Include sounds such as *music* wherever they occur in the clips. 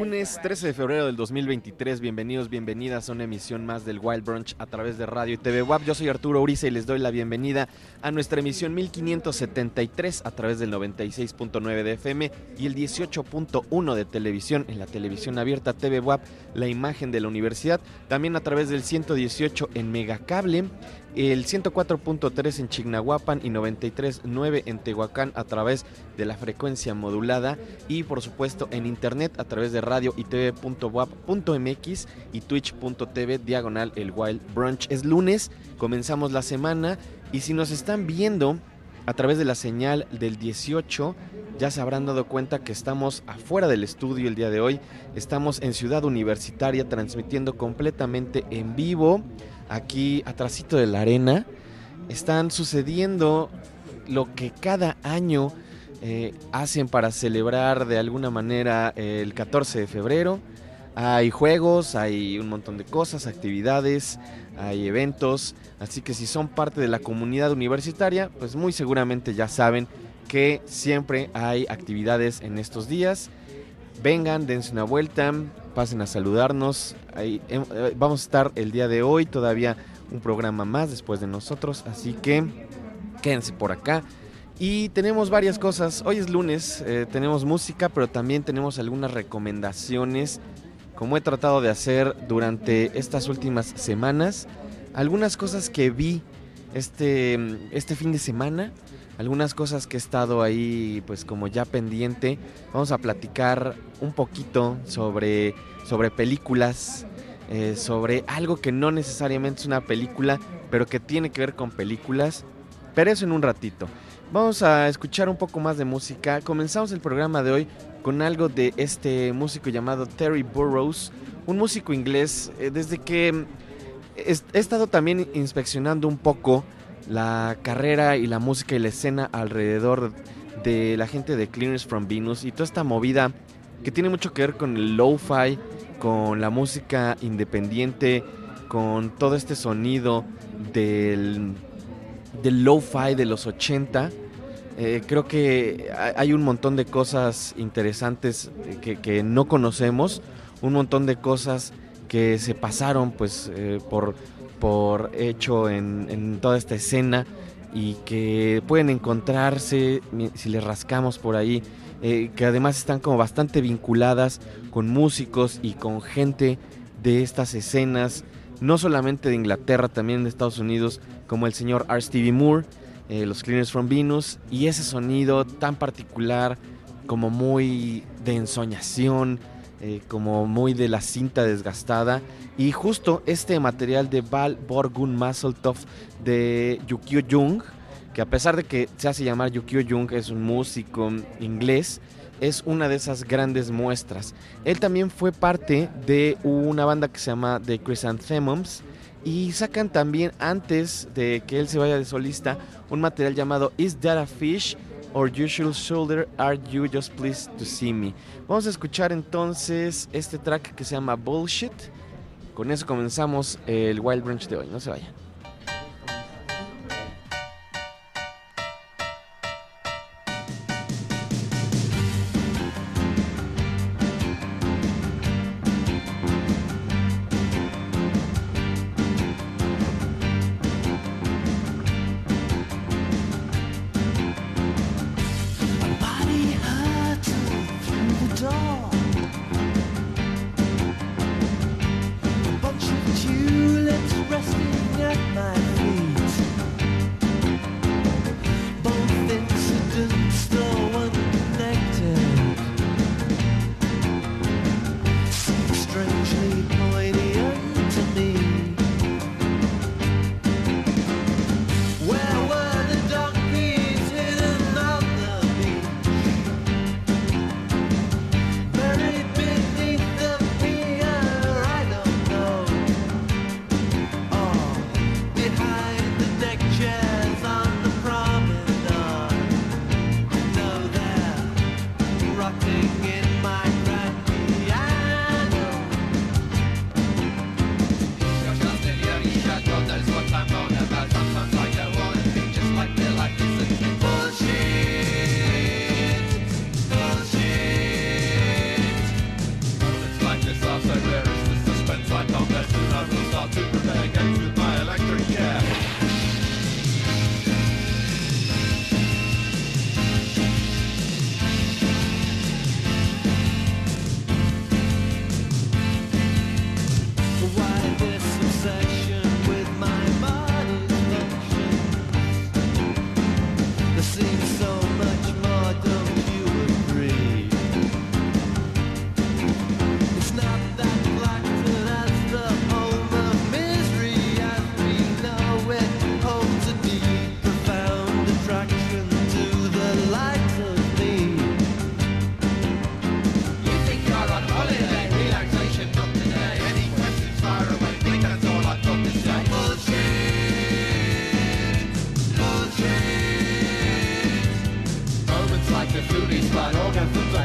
Lunes Branch. 13 de febrero del 2023, bienvenidos, bienvenidas a una emisión más del Wild Brunch a través de Radio y TV WAP. Yo soy Arturo Uriza y les doy la bienvenida a nuestra emisión 1573 a través del 96.9 de FM y el 18.1 de televisión en la televisión abierta TV WAP, la imagen de la universidad, también a través del 118 en Megacable, el 104.3 en Chignahuapan y 93.9 en Tehuacán a través de la frecuencia modulada y por supuesto en internet a través de radio y y twitch.tv diagonal el Wild Brunch. Es lunes, comenzamos la semana y si nos están viendo a través de la señal del 18. Ya se habrán dado cuenta que estamos afuera del estudio el día de hoy. Estamos en Ciudad Universitaria transmitiendo completamente en vivo. Aquí atrásito de la arena están sucediendo lo que cada año eh, hacen para celebrar de alguna manera el 14 de febrero. Hay juegos, hay un montón de cosas, actividades, hay eventos, así que si son parte de la comunidad universitaria, pues muy seguramente ya saben que siempre hay actividades en estos días. Vengan, dense una vuelta, pasen a saludarnos. Em, eh, vamos a estar el día de hoy, todavía un programa más después de nosotros, así que quédense por acá. Y tenemos varias cosas. Hoy es lunes, eh, tenemos música, pero también tenemos algunas recomendaciones como he tratado de hacer durante estas últimas semanas, algunas cosas que vi este, este fin de semana, algunas cosas que he estado ahí pues como ya pendiente. Vamos a platicar un poquito sobre, sobre películas, eh, sobre algo que no necesariamente es una película, pero que tiene que ver con películas, pero eso en un ratito. Vamos a escuchar un poco más de música. Comenzamos el programa de hoy con algo de este músico llamado Terry Burroughs, un músico inglés. Eh, desde que he estado también inspeccionando un poco la carrera y la música y la escena alrededor de la gente de Cleaners from Venus y toda esta movida que tiene mucho que ver con el lo-fi, con la música independiente, con todo este sonido del, del lo-fi de los 80 eh, creo que hay un montón de cosas interesantes que, no conocemos, un montón de cosas que se pasaron pues eh, por, por hecho en, toda esta escena y que pueden encontrarse si les rascamos por ahí, eh, que además están como bastante vinculadas con músicos y con gente de estas escenas, no solamente de Inglaterra, también de Estados Unidos, como el señor R. Stevie Moore, eh, los Cleaners from Venus, y ese sonido tan particular, como muy de ensoñación, eh, como muy de la cinta desgastada. Y justo este material de Val Borgun Mazeltov de Yukio Jung, que a pesar de que se hace llamar Yukio Jung, es un músico inglés, es una de esas grandes muestras. Él también fue parte de una banda que se llama The Chrysanthemums y sacan también antes de que él se vaya de solista un material llamado Is That a Fish? Or Usual Shoulder Are You Just Pleased to See Me. Vamos a escuchar entonces este track que se llama Bullshit. Con eso comenzamos el Wild Branch de hoy. No se vayan.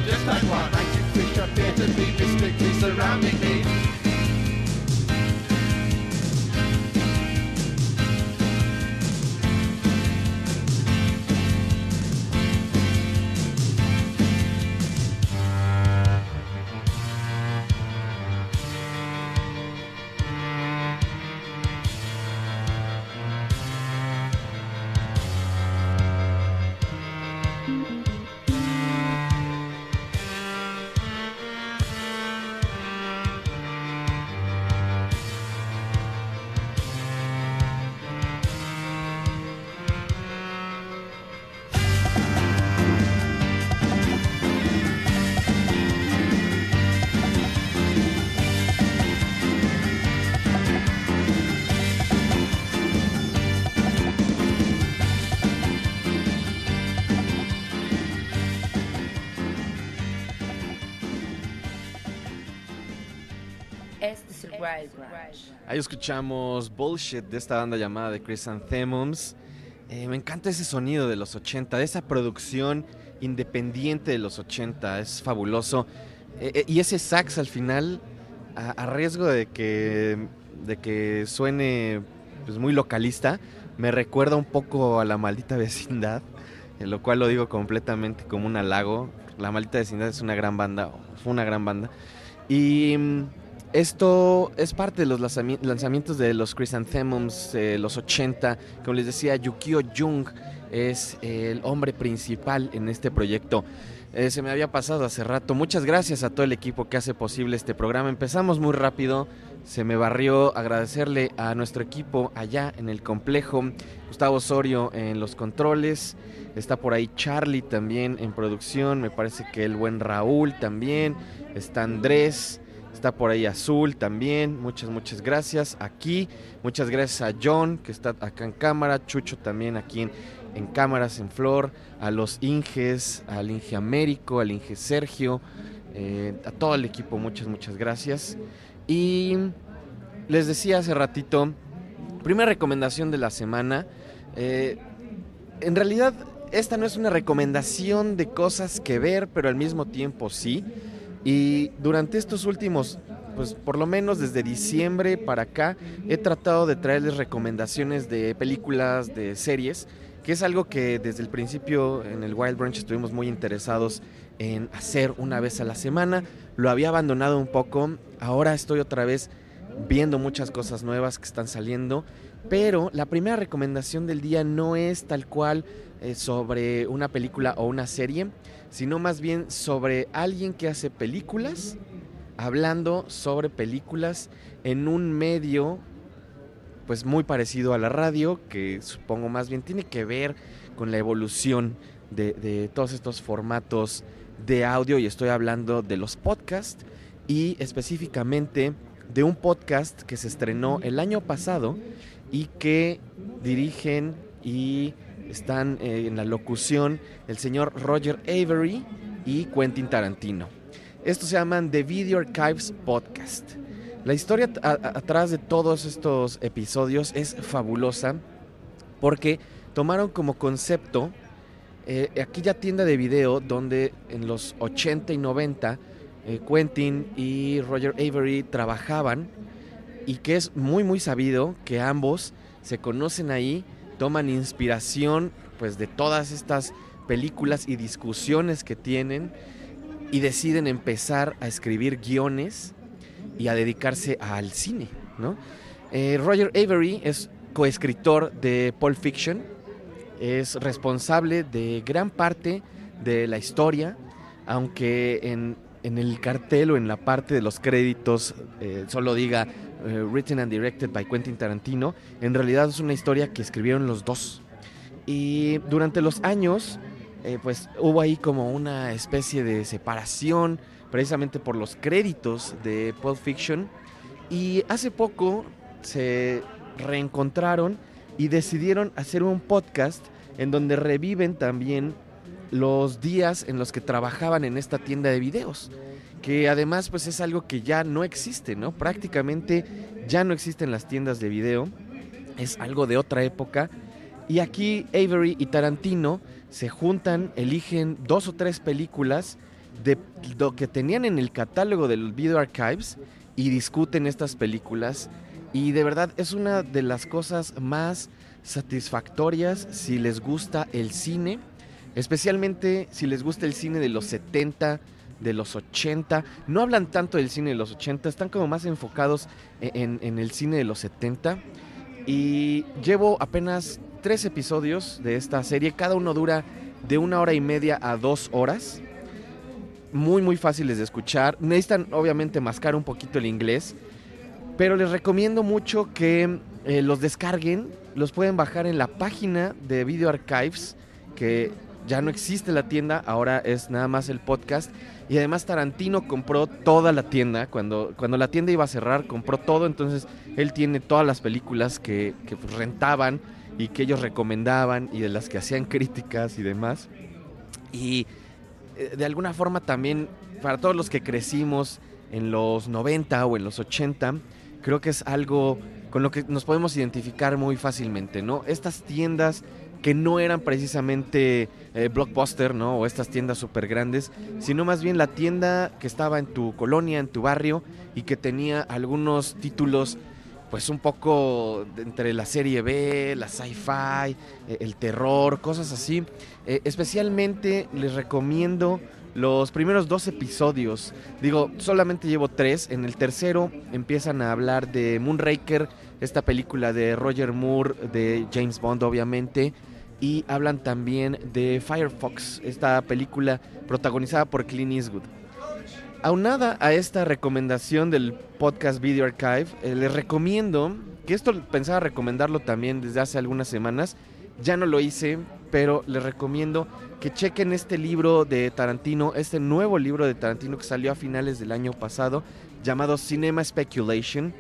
just like one. Make you fish up here to be strictly surrounding. Escuchamos Bullshit de esta banda llamada The Chrysanthemums. Eh, me encanta ese sonido de los 80, de esa producción independiente de los 80, es fabuloso. Eh, eh, y ese sax al final, a, a riesgo de que, de que suene pues, muy localista, me recuerda un poco a la maldita vecindad, en lo cual lo digo completamente como un halago. La maldita vecindad es una gran banda, fue una gran banda. Y mm, esto es parte de los lanzami- lanzamientos de los Chrysanthemums, eh, los 80. Como les decía, Yukio Jung es el hombre principal en este proyecto. Eh, se me había pasado hace rato. Muchas gracias a todo el equipo que hace posible este programa. Empezamos muy rápido. Se me barrió agradecerle a nuestro equipo allá en el complejo. Gustavo Osorio en los controles. Está por ahí Charlie también en producción. Me parece que el buen Raúl también. Está Andrés. Está por ahí Azul también. Muchas, muchas gracias. Aquí. Muchas gracias a John, que está acá en cámara. Chucho también aquí en, en cámaras, en Flor. A los Inges, al Inge Américo, al Inge Sergio. eh, a todo el equipo, muchas, muchas gracias. Y les decía hace ratito, primera recomendación de la semana. eh, en realidad, esta no es una recomendación de cosas que ver, pero al mismo tiempo sí. Y durante estos últimos, pues por lo menos desde diciembre para acá, he tratado de traerles recomendaciones de películas, de series, que es algo que desde el principio en el Wild Branch estuvimos muy interesados en hacer una vez a la semana. Lo había abandonado un poco, ahora estoy otra vez viendo muchas cosas nuevas que están saliendo, pero la primera recomendación del día no es tal cual eh, sobre una película o una serie, sino más bien sobre alguien que hace películas, hablando sobre películas en un medio pues muy parecido a la radio, que supongo más bien tiene que ver con la evolución de, de todos estos formatos de audio. Y estoy hablando de los podcasts y específicamente de un podcast que se estrenó el año pasado y que dirigen y están eh, en la locución el señor Roger Avery y Quentin Tarantino. Estos se llaman The Video Archives Podcast. La historia atrás de todos estos episodios es fabulosa porque tomaron como concepto eh, aquella tienda de video donde en los 80 y 90 eh, Quentin y Roger Avery trabajaban y que es muy muy sabido que ambos se conocen ahí, toman inspiración pues de todas estas películas y discusiones que tienen y deciden empezar a escribir guiones y a dedicarse al cine, ¿no? Eh, Roger Avery es coescritor de Pulp Fiction, es responsable de gran parte de la historia, aunque en, en el cartel o en la parte de los créditos eh, solo diga eh, written and directed by Quentin Tarantino, en realidad es una historia que escribieron los dos. Y durante los años, eh, pues hubo ahí como una especie de separación, precisamente por los créditos de Pulp Fiction. Y hace poco se reencontraron y decidieron hacer un podcast en donde reviven también los días en los que trabajaban en esta tienda de videos, que además pues es algo que ya no existe, ¿no? Prácticamente ya no existen las tiendas de video, es algo de otra época y aquí Avery y Tarantino se juntan, eligen dos o tres películas de lo que tenían en el catálogo del Video Archives y discuten estas películas. Y de verdad es una de las cosas más satisfactorias si les gusta el cine, especialmente si les gusta el cine de los 70, de los 80. No hablan tanto del cine de los 80, están como más enfocados e-, en, el cine de los 70. Y llevo apenas tres episodios de esta serie, cada uno dura de una hora y media a dos horas. Muy, muy fáciles de escuchar. Necesitan obviamente mascar un poquito el inglés. Pero les recomiendo mucho que eh, los descarguen. Los pueden bajar en la página de Video Archives, que ya no existe la tienda, ahora es nada más el podcast. Y además Tarantino compró toda la tienda. Cuando, cuando la tienda iba a cerrar, compró todo. Entonces él tiene todas las películas que, que rentaban y que ellos recomendaban y de las que hacían críticas y demás. Y eh, de alguna forma también para todos los que crecimos en los 90 o en los 80, creo que es algo con lo que nos podemos identificar muy fácilmente, ¿no? Estas tiendas que no eran precisamente eh, blockbuster, ¿no? O estas tiendas súper grandes, sino más bien la tienda que estaba en tu colonia, en tu barrio, y que tenía algunos títulos, pues un poco entre la serie B, la sci-fi, eh, el terror, cosas así. Eh, especialmente les recomiendo los primeros dos episodios. Digo, solamente llevo tres. En el tercero empiezan a hablar de Moonraker, esta película de Roger Moore, de James Bond, obviamente. Y hablan también de Firefox, esta película protagonizada por Clint Eastwood. Aunada a esta recomendación del podcast Video Archive, eh, les recomiendo, que esto pensaba recomendarlo también desde hace algunas semanas, ya no lo hice, pero les recomiendo que chequen este libro de Tarantino, este nuevo libro de Tarantino que salió a finales del año pasado, llamado Cinema Speculation.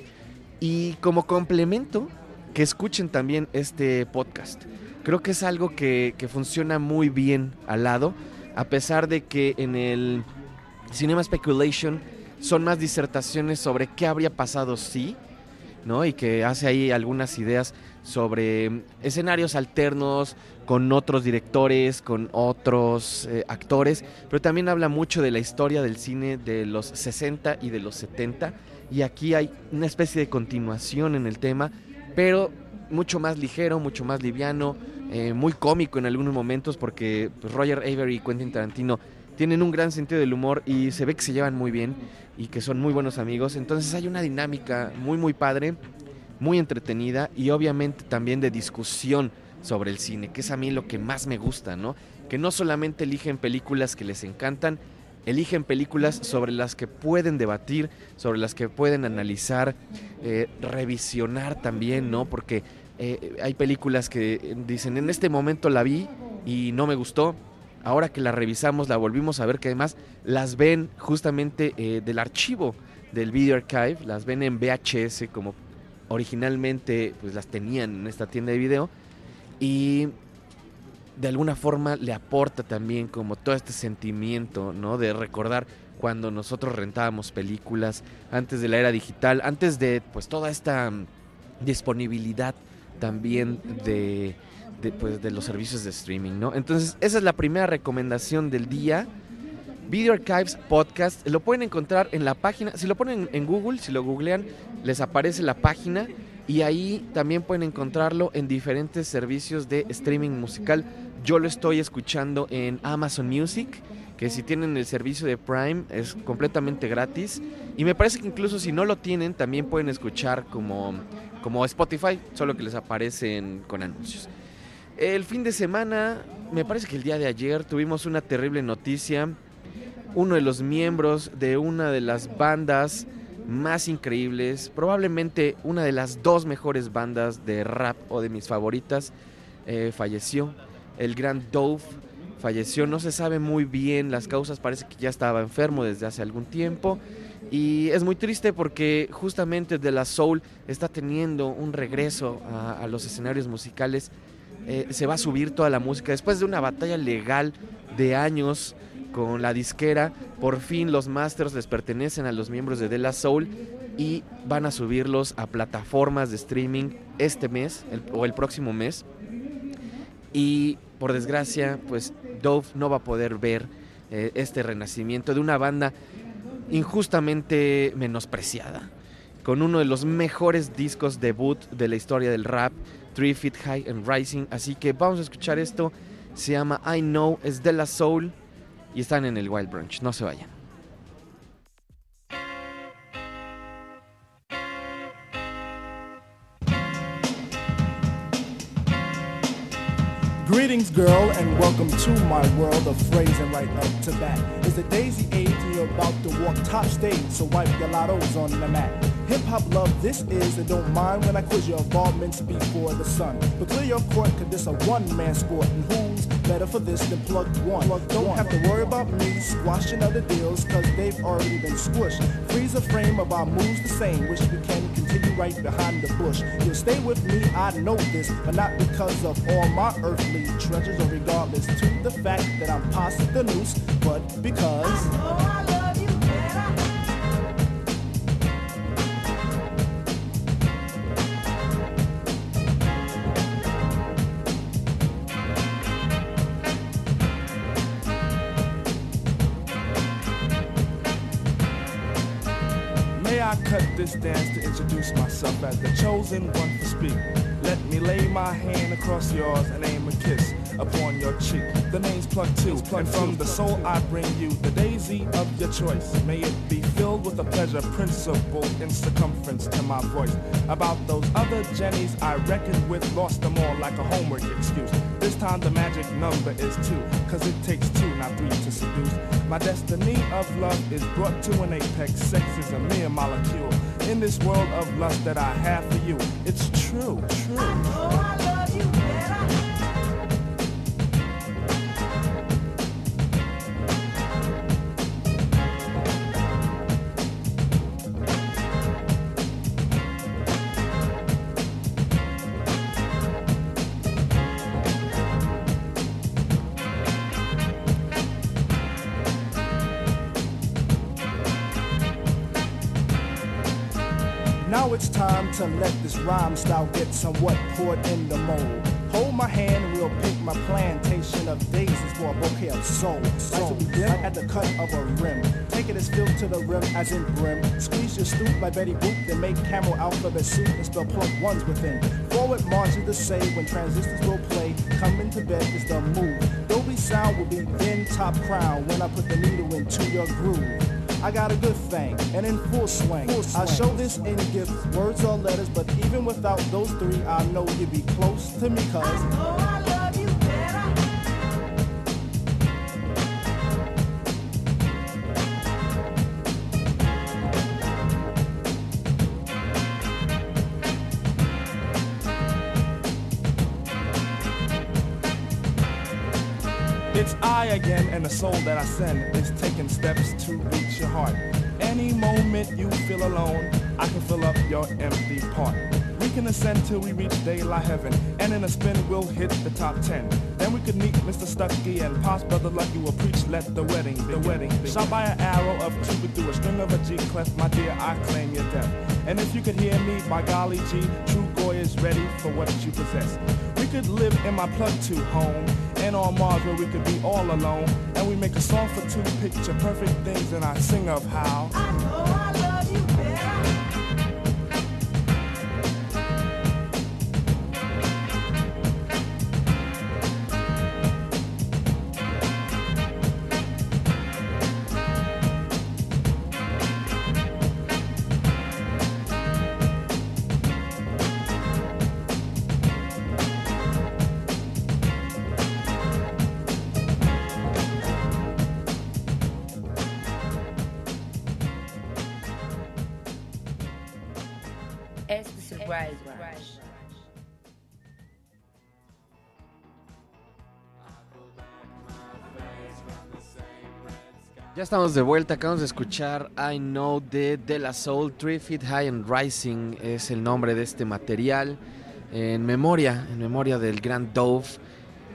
Y como complemento, que escuchen también este podcast. Creo que es algo que, que funciona muy bien al lado, a pesar de que en el Cinema Speculation son más disertaciones sobre qué habría pasado si, ¿no? Y que hace ahí algunas ideas sobre escenarios alternos con otros directores, con otros eh, actores, pero también habla mucho de la historia del cine de los 60 y de los 70 y aquí hay una especie de continuación en el tema, pero mucho más ligero, mucho más liviano, eh, muy cómico en algunos momentos porque pues, Roger Avery y Quentin Tarantino tienen un gran sentido del humor y se ve que se llevan muy bien y que son muy buenos amigos. Entonces hay una dinámica muy muy padre, muy entretenida y obviamente también de discusión sobre el cine, que es a mí lo que más me gusta, ¿no? Que no solamente eligen películas que les encantan, eligen películas sobre las que pueden debatir, sobre las que pueden analizar, eh, revisionar también, ¿no? Porque eh, hay películas que dicen, en este momento la vi y no me gustó, ahora que la revisamos, la volvimos a ver, que además las ven justamente eh, del archivo del Video Archive, las ven en VHS como originalmente pues las tenían en esta tienda de video y de alguna forma le aporta también como todo este sentimiento, ¿no? De recordar cuando nosotros rentábamos películas antes de la era digital, antes de pues toda esta mm, disponibilidad también de, pues, de los servicios de streaming, ¿no? Entonces, esa es la primera recomendación del día. Video Archives Podcast, lo pueden encontrar en la página, si lo ponen en Google, si lo googlean, les aparece la página y ahí también pueden encontrarlo en diferentes servicios de streaming musical. Yo lo estoy escuchando en Amazon Music, que si tienen el servicio de Prime es completamente gratis. Y me parece que incluso si no lo tienen, también pueden escuchar como, como Spotify, solo que les aparecen con anuncios. El fin de semana, me parece que el día de ayer tuvimos una terrible noticia. Uno de los miembros de una de las bandas más increíbles, probablemente una de las dos mejores bandas de rap o de mis favoritas, eh, falleció. El gran Dove falleció, no se sabe muy bien las causas, parece que ya estaba enfermo desde hace algún tiempo. Y es muy triste porque justamente De La Soul está teniendo un regreso a, los escenarios musicales. Eh, se va a subir toda la música después de una batalla legal de años con la disquera. Por fin los masters les pertenecen a los miembros de De La Soul y van a subirlos a plataformas de streaming este mes o el próximo mes. Y por desgracia, pues Dove no va a poder ver eh, este renacimiento de una banda injustamente menospreciada, con uno de los mejores discos debut de la historia del rap, Three Feet High and Rising. Así que vamos a escuchar esto. Se llama I Know, es de la Soul y están en el Wild Branch. No se vayan. Greetings, girl, and welcome to my world of phrasing right up to bat. It's the daisy age, and you're about to walk top stage, so wipe your lottos on the mat. Hip hop love, this is, and don't mind when I quiz your involvements before the sun. But clear your court, cause this a one man sport, and who's better for this than plug one? Plug don't have to worry about me squashing other deals, cause they've already been squished. Freeze a frame of our moves the same, wish we can continue right behind the bush. You'll stay with me, I know this, but not because of all my earthly treasures, or regardless to the fact that I'm past the noose, but because. Myself as the chosen one to speak? Let me lay my hand across yours and aim a kiss upon your cheek. The name's Plug Two, and from the soul I bring you the daisy of your choice. May it be filled with a pleasure principle in circumference to my voice. About those other Jennies I reckoned with, lost them all like a homework excuse. This time the magic number is two, cause it takes two, not three to seduce. My destiny of love is brought to an apex. Sex is a mere molecule. In this world of lust that I have for you, it's true, true. To let this rhyme style get somewhat poured in the mold. Hold my hand we'll pick my plantation of daisies for a bouquet of soul. Like to begin at the cut of a rim. Take it as filled to the rim as in brim. Squeeze your stoop like Betty Boop, then make camel alphabet soup and spell plug ones within. Forward march is the say when transistors will play. Coming to bed is the move. Dolby sound will be then top crown when I put the needle into your groove. I got a good thing, and in full swing. I show this in gifts, words or letters, but even without those three, I know you'd be close to me, cuz. And the soul that I send is taking steps to reach your heart. Any moment you feel alone, I can fill up your empty part. We can ascend till we reach daylight heaven, and in a spin we'll hit the top ten. Then we could meet Mr. Stucky and Pops Brother Lucky will preach, let the wedding, the wedding. Shot by an arrow of Cupid through a string of a G clef, my dear, I claim your death. And if you could hear me, by golly G, true Goy is ready for what you possess. We could live in my plug two home, and on Mars where we could be all alone. And we make a song for two picture perfect things, and I sing of how. Este Ya estamos de vuelta, acabamos de escuchar I Know de De La Soul, Three Feet High and Rising es el nombre de este material, en memoria, en memoria del gran Dove.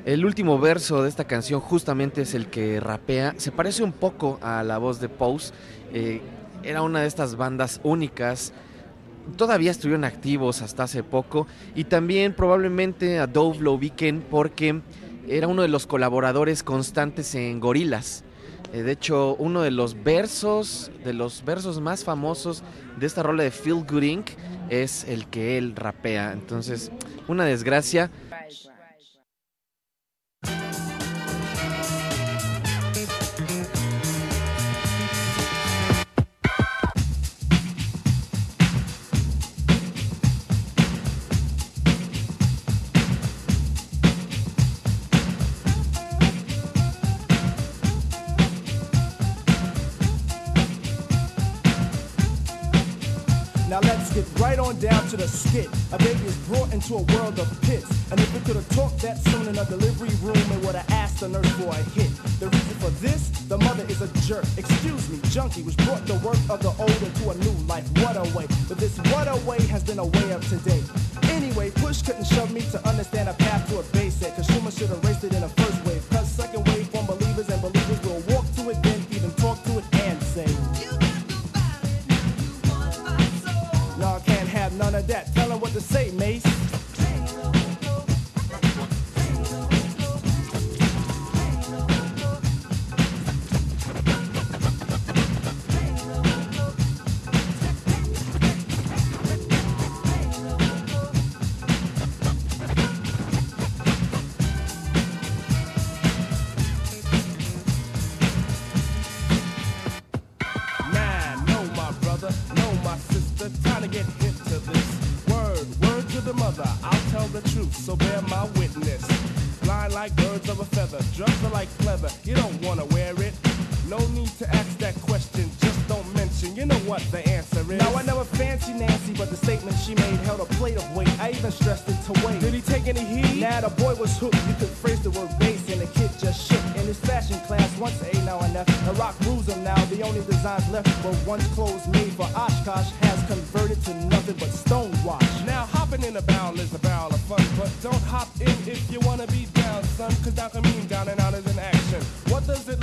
El último verso de esta canción justamente es el que rapea, se parece un poco a la voz de Pose, eh, era una de estas bandas únicas, todavía estuvieron activos hasta hace poco y también probablemente a Dove lo ubiquen porque era uno de los colaboradores constantes en Gorilas. Eh, de hecho, uno de los versos, de los versos más famosos de esta rola de Phil Good Inc. es el que él rapea. Entonces, una desgracia. Skit. A baby is brought into a world of pits. And if it could have talked that soon in a delivery room, it would have asked the nurse for a hit. The reason for this, the mother is a jerk. Excuse me, junkie, which brought the work of the old into a new life. What a way. But this what a way has been a way of today. Anyway, push couldn't shove me to understand a path to a basic. Cause Schumer should have raced it in a first wave. Cause second wave sister. Time to get hip to this. Word, word to the mother. I'll tell the truth, so bear my witness. Blind like birds of a feather, are like pleather. You don't wanna wear it. No need to ask that question, just. You know what the answer is. Now I never fancy Nancy, but the statement she made held a plate of weight. I even stressed it to weight. Did he take any heat? Nah, the boy was hooked. You could phrase the word base, and the kid just shook. In his fashion class, once A now and F. The rock rules him now. The only designs left were once clothes made for Oshkosh has converted to nothing but stonewash. Now hopping in a barrel is a barrel of fun, but don't hop in if you wanna be down, son. Cause down can mean down and out is an action. What does it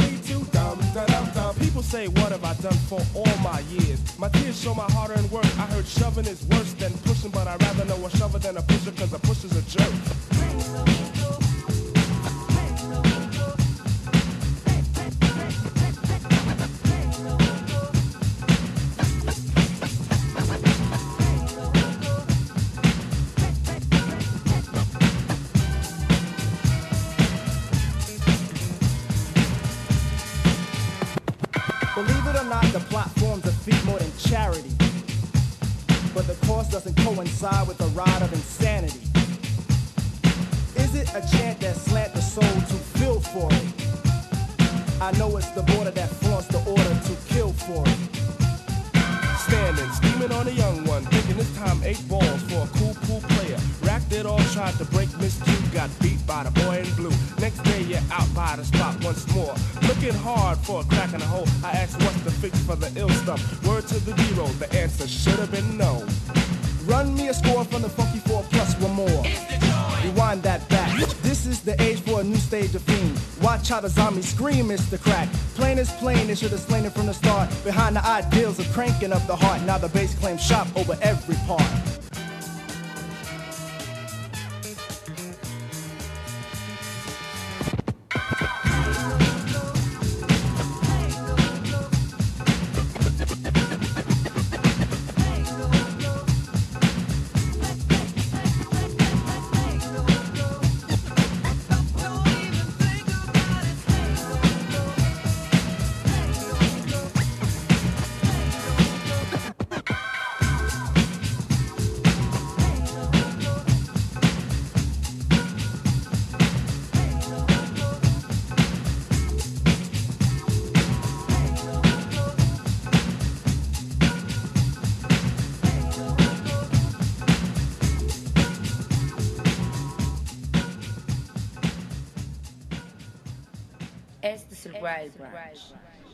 say, what have I done for all my years? My tears show my hard-earned work. I heard shoving is worse than pushing, but I'd rather know a shover than a pusher, cause a pusher's a jerk. Charity. But the cost doesn't coincide with the ride of insanity. Is it a chant that slant the soul to feel for it? I know it's the border that flaunts the order to kill for it. Standing, scheming on a young one, thinking this time eight balls for a cool, cool player. Racked it all, tried to break Miss Q, got beat by the boy in blue. Next day you're out by the spot once more. Looking hard for a crack in the hole. I asked what's the fix for the ill stuff. Word to the zero, the answer should have been no. Run me a score from the funky four plus one more. Rewind that back. This is the age for a new stage of fiend. Watch how the zombies scream, it's the Crack. Plain is plain, they should have slain it from the start. Behind the ideals of cranking up the heart. Now the bass claims shop over every part.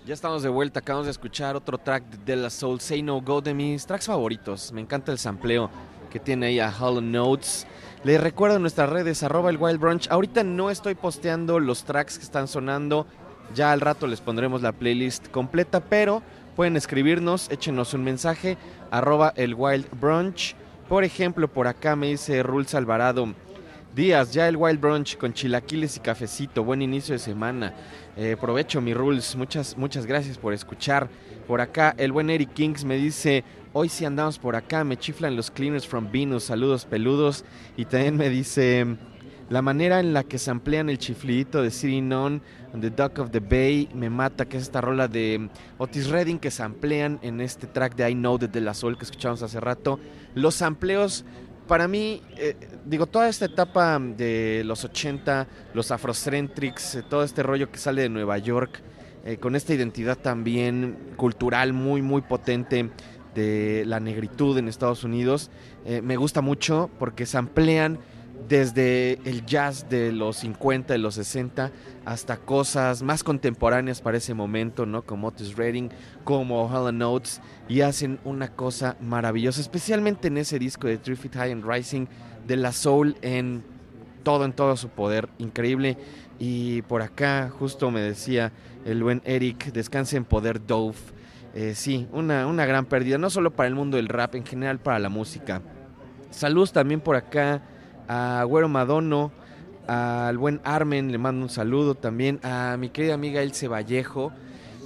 Ya estamos de vuelta, acabamos de escuchar otro track de la Soul Say No Go de mis tracks favoritos. Me encanta el sampleo que tiene ahí a Hollow Notes. Les recuerdo nuestras redes, arroba el Wild Brunch. Ahorita no estoy posteando los tracks que están sonando. Ya al rato les pondremos la playlist completa, pero pueden escribirnos, échenos un mensaje, arroba el Wild Brunch. Por ejemplo, por acá me dice Rules Alvarado. Días. Ya el Wild Brunch con chilaquiles y cafecito. Buen inicio de semana. Eh, provecho mi rules. Muchas, muchas gracias por escuchar. Por acá, el buen Eric Kings me dice: Hoy sí andamos por acá. Me chiflan los cleaners from Venus. Saludos peludos. Y también me dice. La manera en la que se amplían el chiflidito de Sitting On, The Duck of the Bay, me mata, que es esta rola de Otis Redding que se amplían en este track de I Know de La Soul que escuchamos hace rato. Los amplios, para mí, eh, digo, toda esta etapa de los 80, los Afrocentrics, eh, todo este rollo que sale de Nueva York, eh, con esta identidad también cultural muy, muy potente de la negritud en Estados Unidos, me gusta mucho porque se amplían desde el jazz de los 50, de los 60, hasta cosas más contemporáneas para ese momento, ¿no? Como Otis Redding, como Helen Notes, y hacen una cosa maravillosa, especialmente en ese disco de Three High and Rising, de la soul en todo, en todo su poder, increíble. Y por acá, justo me decía el buen Eric, descanse en poder Dove. Eh, sí, una, una gran pérdida, no solo para el mundo del rap, en general para la música. Saludos también por acá a Güero Madono, al buen Armen, le mando un saludo también, a mi querida amiga Elce Vallejo,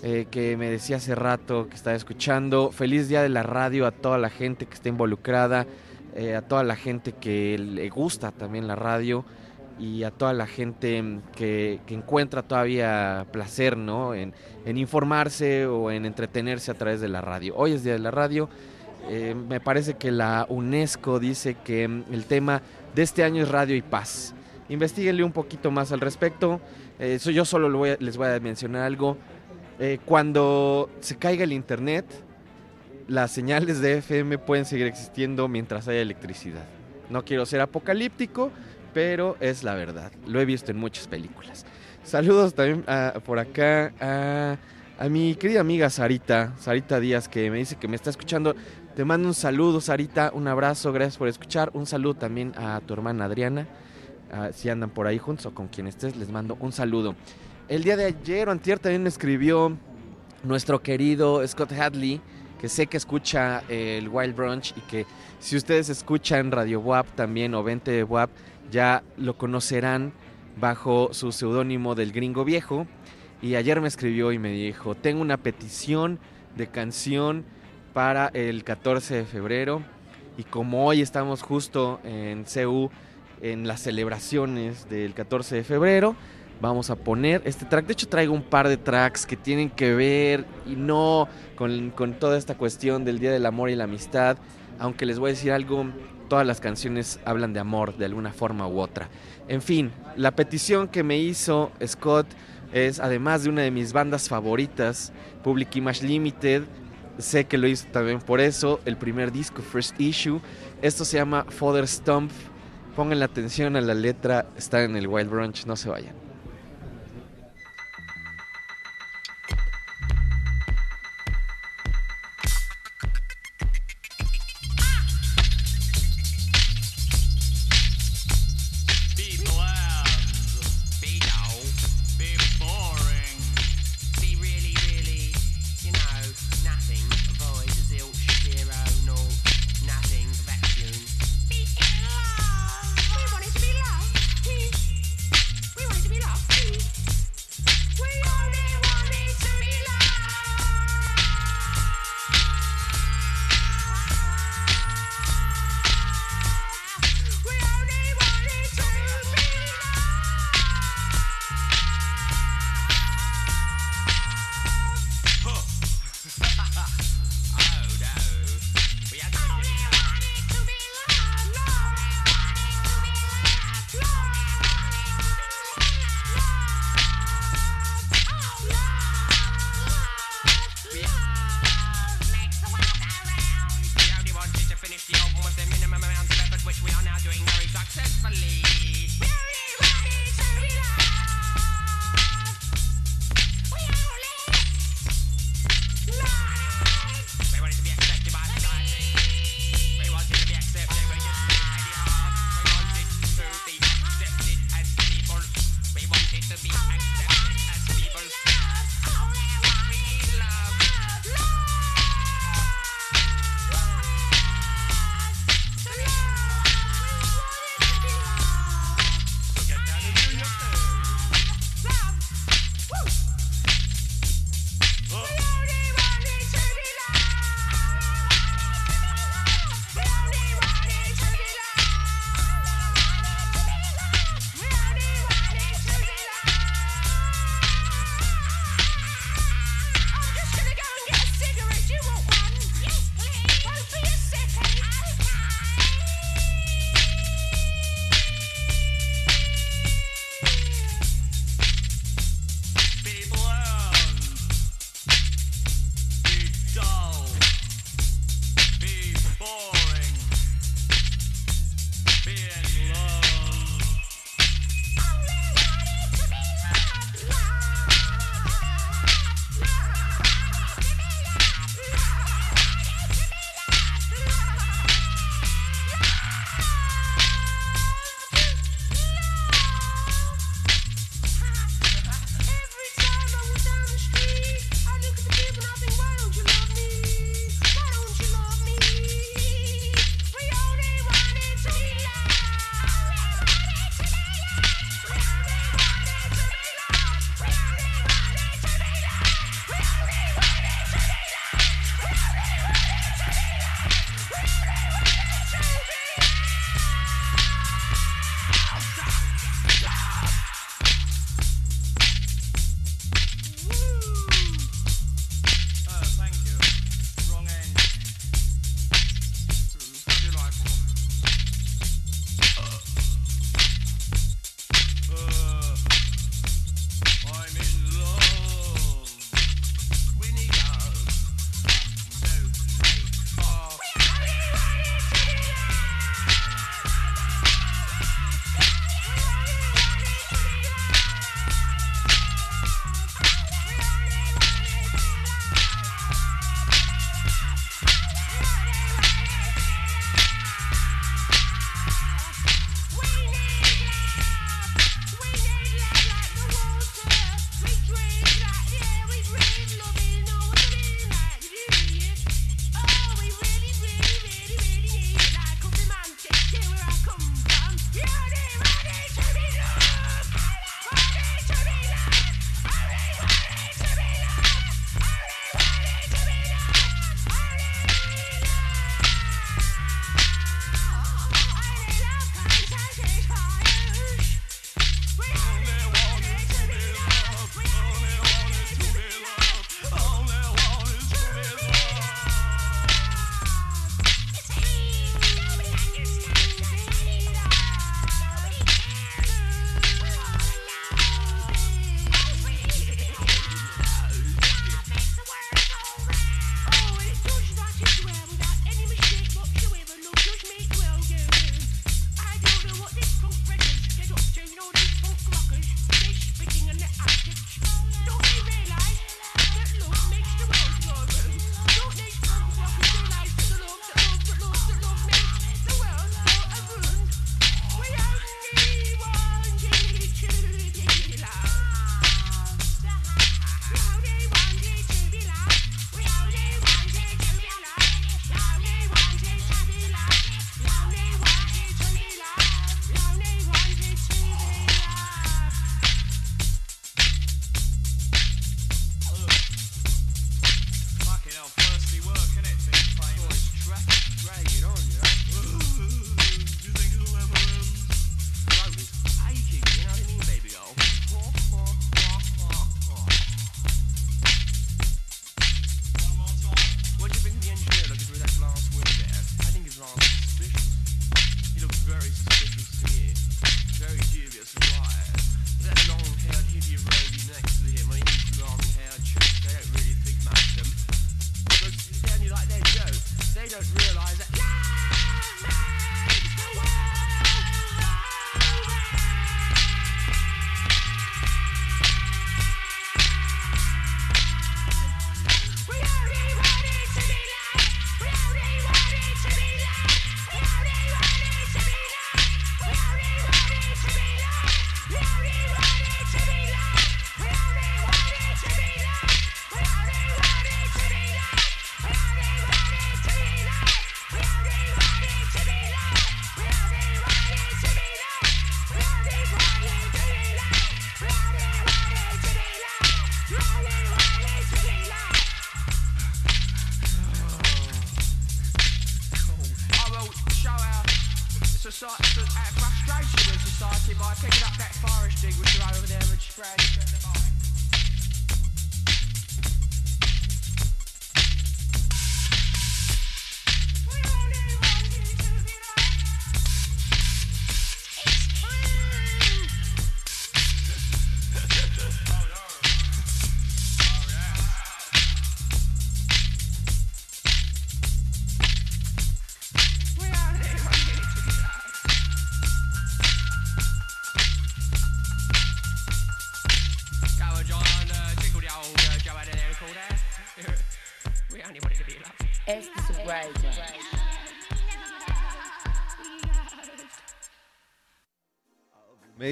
eh, que me decía hace rato que estaba escuchando. Feliz día de la radio a toda la gente que está involucrada, eh, a toda la gente que le gusta también la radio y a toda la gente que, encuentra todavía placer ¿no? En, informarse o en entretenerse a través de la radio. Hoy es Día de la Radio. Eh, me parece que la UNESCO dice que el tema de este año es Radio y Paz. Investíguenle un poquito más al respecto. Eh, yo solo les voy a mencionar algo. Eh, cuando se caiga el internet, las señales de FM pueden seguir existiendo mientras haya electricidad. No quiero ser apocalíptico, pero es la verdad. Lo he visto en muchas películas. Saludos también por acá a, a, mi querida amiga Sarita, Sarita Díaz, que me dice que me está escuchando te mando un saludo, Sarita, un abrazo, gracias por escuchar. Un saludo también a tu hermana Adriana. Ah, si andan por ahí juntos o con quien estés, les mando un saludo. El día de ayer o antier también me escribió nuestro querido Scott Hadley, que sé que escucha el Wild Brunch y que si ustedes escuchan Radio WAP también o 20 WAP, ya lo conocerán bajo su seudónimo del Gringo Viejo. Y ayer me escribió y me dijo, tengo una petición de canción para el 14 de febrero. Y como hoy estamos justo en CU en las celebraciones del 14 de febrero, vamos a poner este track. De hecho, traigo un par de tracks que tienen que ver y no con, con, toda esta cuestión del Día del Amor y la Amistad. Aunque les voy a decir algo, todas las canciones hablan de amor de alguna forma u otra. En fin, la petición que me hizo Scott es, además de una de mis bandas favoritas, Public Image Limited, Sé que lo hizo también por eso. El primer disco, First Issue. Esto se llama Father Stump. Pongan la atención a la letra. Está en el Wild Brunch. No se vayan.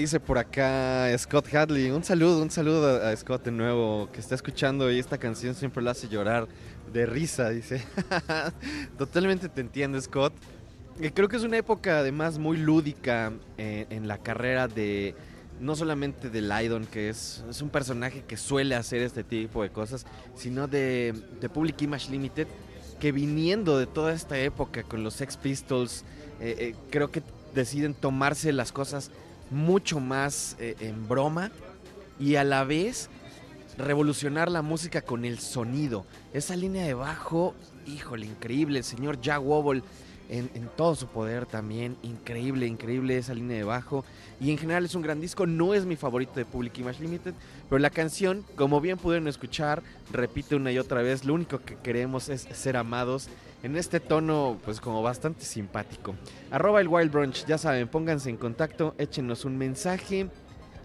Dice por acá Scott Hadley, un saludo, un saludo a, Scott de nuevo, que está escuchando y esta canción siempre lo hace llorar de risa, dice. *laughs* Totalmente te entiendo, Scott. Eh, Creo que es una época además muy lúdica eh, en la carrera de, no solamente de Lydon, que es, es un personaje que suele hacer este tipo de cosas, sino de, de Public Image Limited, que viniendo de toda esta época con los Sex Pistols, eh, eh, creo que deciden tomarse las cosas mucho más eh, en broma y a la vez revolucionar la música con el sonido. Esa línea de bajo, híjole, increíble. El señor Jack Wobble en, en todo su poder también. Increíble, increíble esa línea de bajo. Y en general es un gran disco. No es mi favorito de Public Image Limited. Pero la canción, como bien pudieron escuchar, repite una y otra vez. Lo único que queremos es ser amados. En este tono, pues como bastante simpático. Arroba el Wild Brunch, ya saben, pónganse en contacto, échenos un mensaje.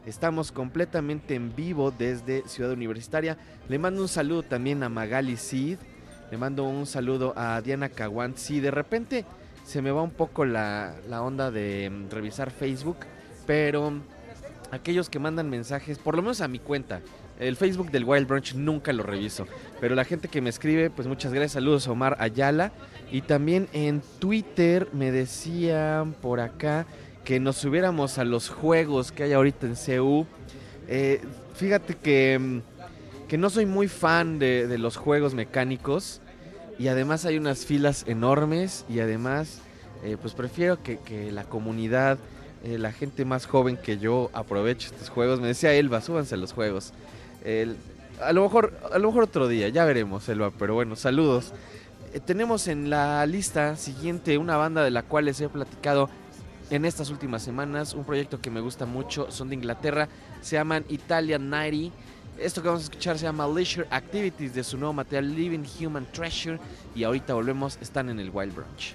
Estamos completamente en vivo desde Ciudad Universitaria. Le mando un saludo también a Magali Cid. Le mando un saludo a Diana Caguant. Si de repente se me va un poco la, la onda de mm, revisar Facebook, pero aquellos que mandan mensajes, por lo menos a mi cuenta, el Facebook del Wild Brunch nunca lo reviso, pero la gente que me escribe, pues muchas gracias. Saludos a Omar Ayala. Y también en Twitter me decían por acá que nos subiéramos a los juegos que hay ahorita en CU. Eh, fíjate que, mm, que no soy muy fan de, los juegos mecánicos y además hay unas filas enormes y además eh, pues prefiero que, que la comunidad, eh, la gente más joven que yo aproveche estos juegos. Me decía Elba, súbanse a los juegos. El- a, lo mejor, a lo mejor otro día, ya veremos Elba, pero bueno, saludos. Eh, tenemos en la lista siguiente una banda de la cual les he platicado en estas últimas semanas. Un proyecto que me gusta mucho, son de Inglaterra, se llaman Italian 90. Esto que vamos a escuchar se llama Leisure Activities de su nuevo material Living Human Treasure. Y ahorita volvemos, están en el Wild Brunch.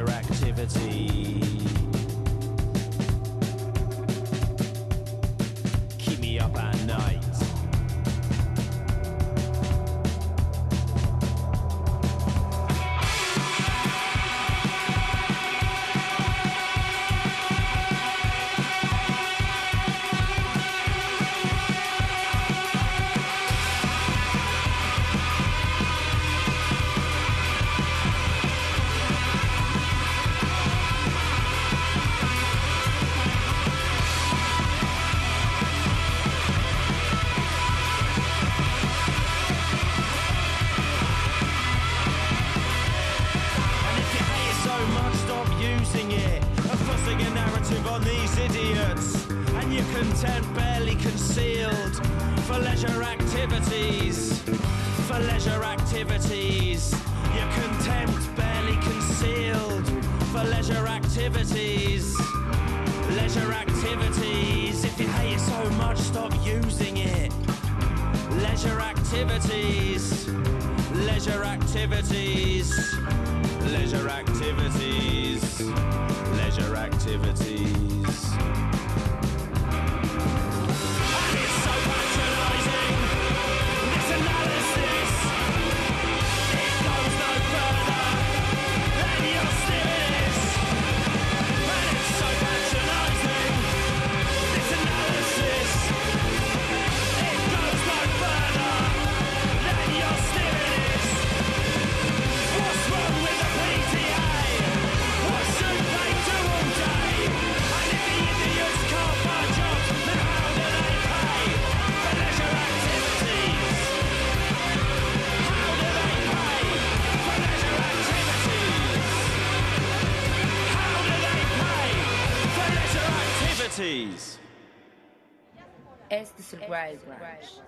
interactivity. Este es el Wild Branch.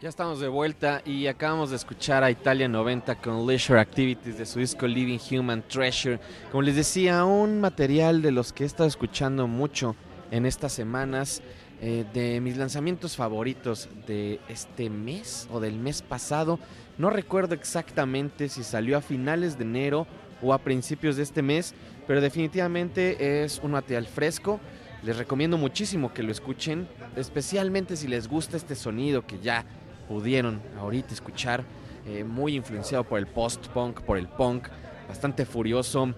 Ya estamos de vuelta y acabamos de escuchar a Italia 90 con Leisure Activities de su disco Living Human Treasure. Como les decía, un material de los que he estado escuchando mucho en estas semanas, eh, de mis lanzamientos favoritos de este mes o del mes pasado. No recuerdo exactamente si salió a finales de enero o a principios de este mes, pero definitivamente es un material fresco. Les recomiendo muchísimo que lo escuchen, especialmente si les gusta este sonido que ya pudieron ahorita escuchar, eh, muy influenciado por el post-punk, por el punk, bastante furioso.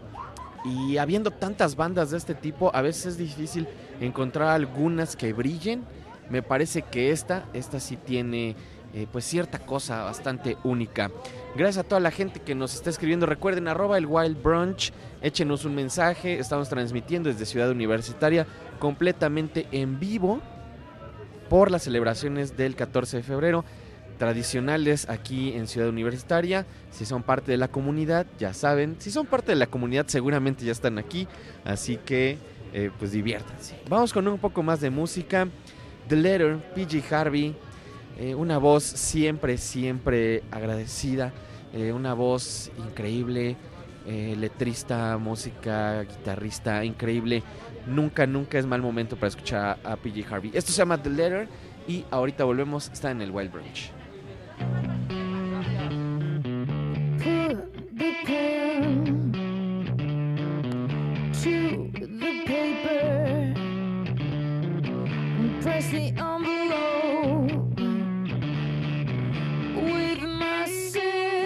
Y habiendo tantas bandas de este tipo, a veces es difícil encontrar algunas que brillen. Me parece que esta, esta sí tiene eh, pues cierta cosa bastante única. Gracias a toda la gente que nos está escribiendo. Recuerden, arroba el Wild Brunch, échenos un mensaje. Estamos transmitiendo desde Ciudad Universitaria completamente en vivo por las celebraciones del 14 de febrero tradicionales aquí en Ciudad Universitaria. Si son parte de la comunidad, ya saben. Si son parte de la comunidad, seguramente ya están aquí. Así que, eh, pues diviértanse. Vamos con un poco más de música. The Letter, PG Harvey. eh, una voz siempre, siempre agradecida. Eh, una voz increíble. eh, letrista, música, guitarrista, increíble. Nunca, nunca es mal momento para escuchar a, PG Harvey. Esto se llama The Letter. Y ahorita volvemos, está en el Wild Branch. Press the envelope with my sins.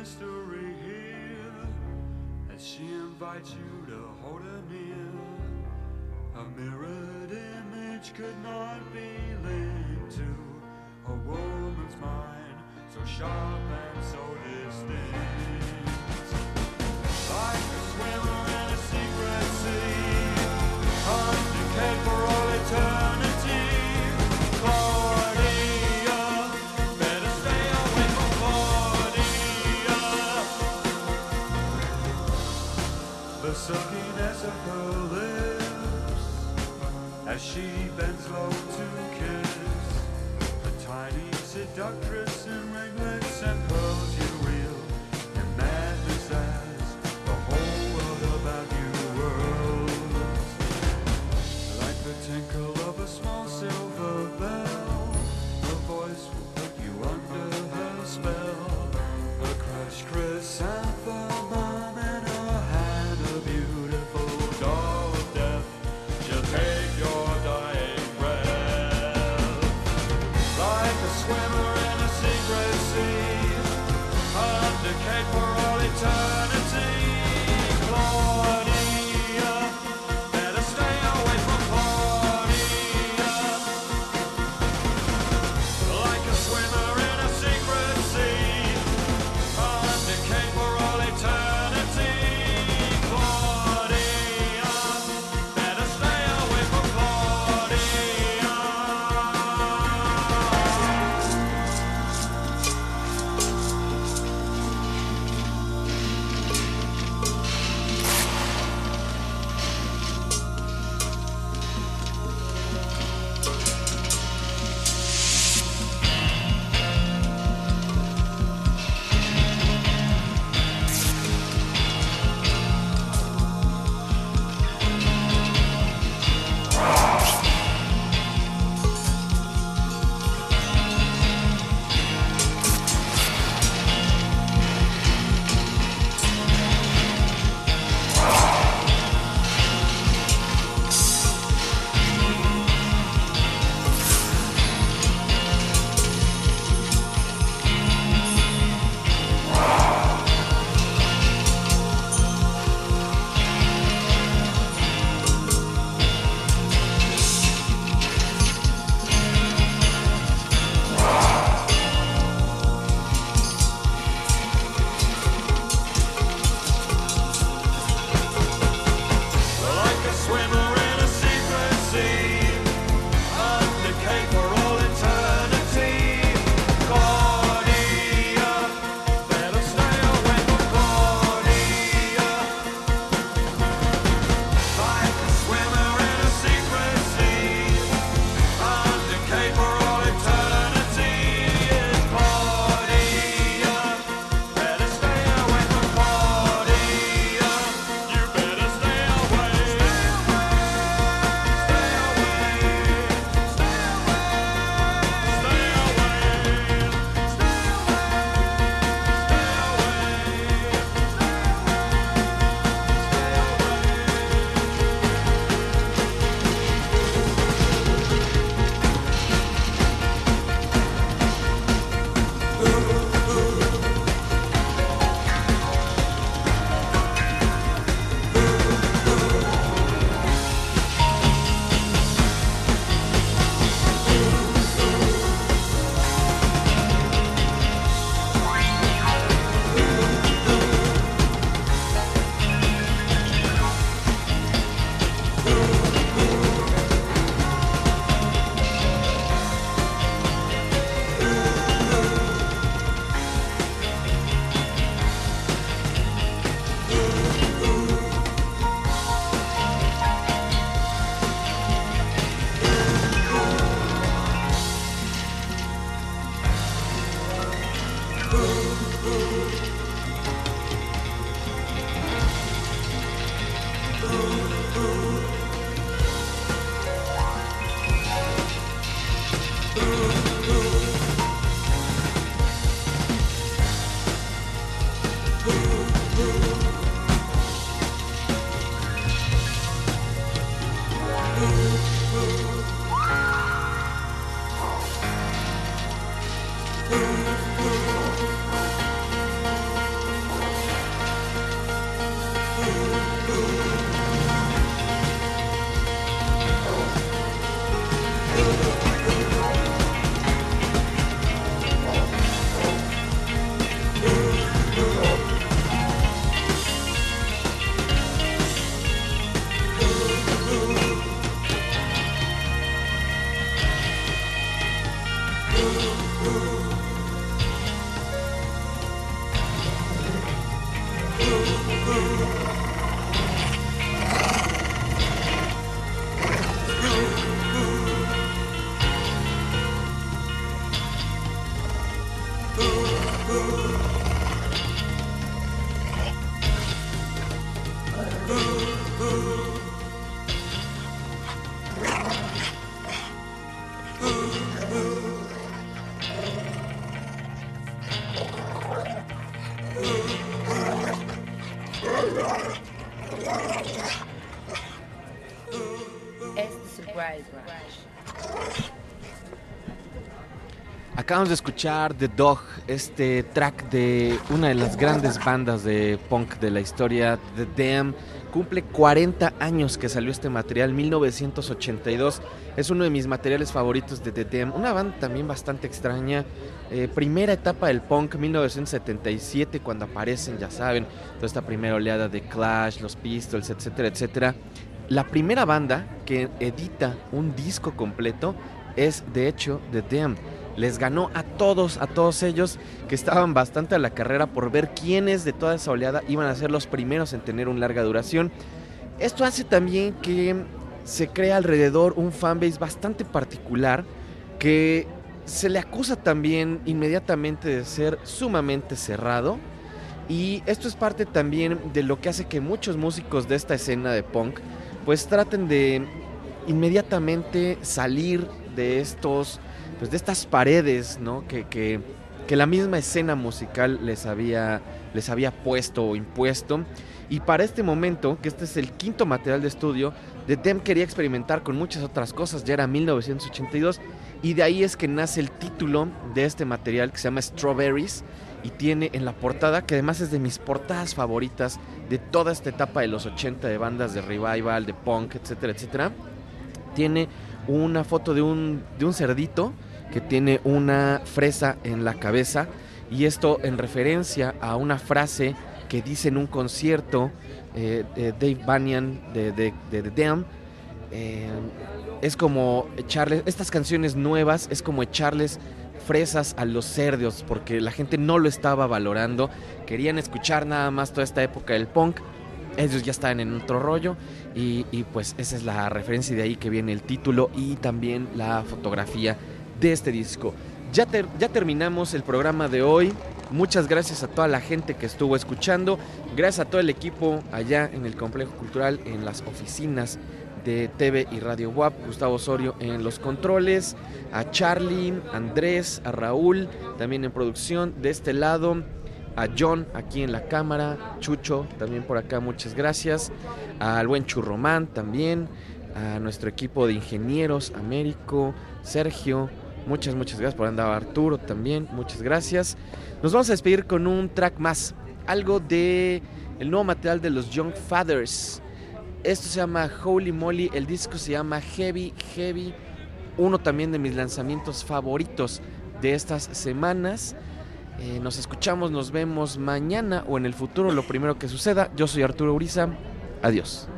mystery here, as she invites you to hold her near. A mirrored image could not be linked to a woman's mind, so sharp and so distinct. The silkiness of her lips as she bends low to kiss. A tiny seductress in ringlets and pearls you reel in madness as the whole world about you whirls. Like the tinkle of a small silver bell her voice will put you under her spell. A crushed chrysanthemum Oh, Acabamos de escuchar The Dog, este track de una de las grandes bandas de punk de la historia, The Dam. Cumple 40 años que salió este material, 1982. Es uno de mis materiales favoritos de The Dam. Una banda también bastante extraña. Eh, primera etapa del punk, 1977, cuando aparecen, ya saben, toda esta primera oleada de Clash, los Pistols, etcétera, etcétera. La primera banda que edita un disco completo es, de hecho, The Dam les ganó a todos, a todos ellos que estaban bastante a la carrera por ver quiénes de toda esa oleada iban a ser los primeros en tener una larga duración. Esto hace también que se crea alrededor un fanbase bastante particular que se le acusa también inmediatamente de ser sumamente cerrado. Y esto es parte también de lo que hace que muchos músicos de esta escena de punk pues traten de inmediatamente salir de estos pues de estas paredes, ¿no? Que, que, que la misma escena musical les había, les había puesto o impuesto. Y para este momento, que este es el quinto material de estudio, The Dem quería experimentar con muchas otras cosas, ya era 1982, y de ahí es que nace el título de este material que se llama Strawberries, y tiene en la portada, que además es de mis portadas favoritas de toda esta etapa de los 80 de bandas de revival, de punk, etcétera, etcétera, tiene una foto de un, de un cerdito que tiene una fresa en la cabeza y esto en referencia a una frase que dice en un concierto eh, de Dave Banyan de, de, de The Dam. eh, es como echarles, estas canciones nuevas es como echarles fresas a los cerdos porque la gente no lo estaba valorando, querían escuchar nada más toda esta época del punk, ellos ya estaban en otro rollo y, y pues esa es la referencia de ahí que viene el título y también la fotografía de este disco. Ya, ya terminamos el programa de hoy. Muchas gracias a toda la gente que estuvo escuchando. Gracias a todo el equipo allá en el Complejo Cultural, en las oficinas de TV y Radio WAP. Gustavo Osorio en los controles. A Charlie, Andrés, a Raúl, también en producción. De este lado, a John aquí en la cámara. Chucho también por acá, muchas gracias. Al buen Churromán también. A nuestro equipo de ingenieros, Américo, Sergio, Muchas, muchas gracias por andar Arturo también. Muchas gracias. Nos vamos a despedir con un track más. Algo de el nuevo material de los Young Fathers. Esto se llama Holy Moly. El disco se llama Heavy, Heavy. Uno también de mis lanzamientos favoritos de estas semanas. Eh, nos escuchamos, nos vemos mañana o en el futuro, lo primero que suceda. Yo soy Arturo Uriza. Adiós.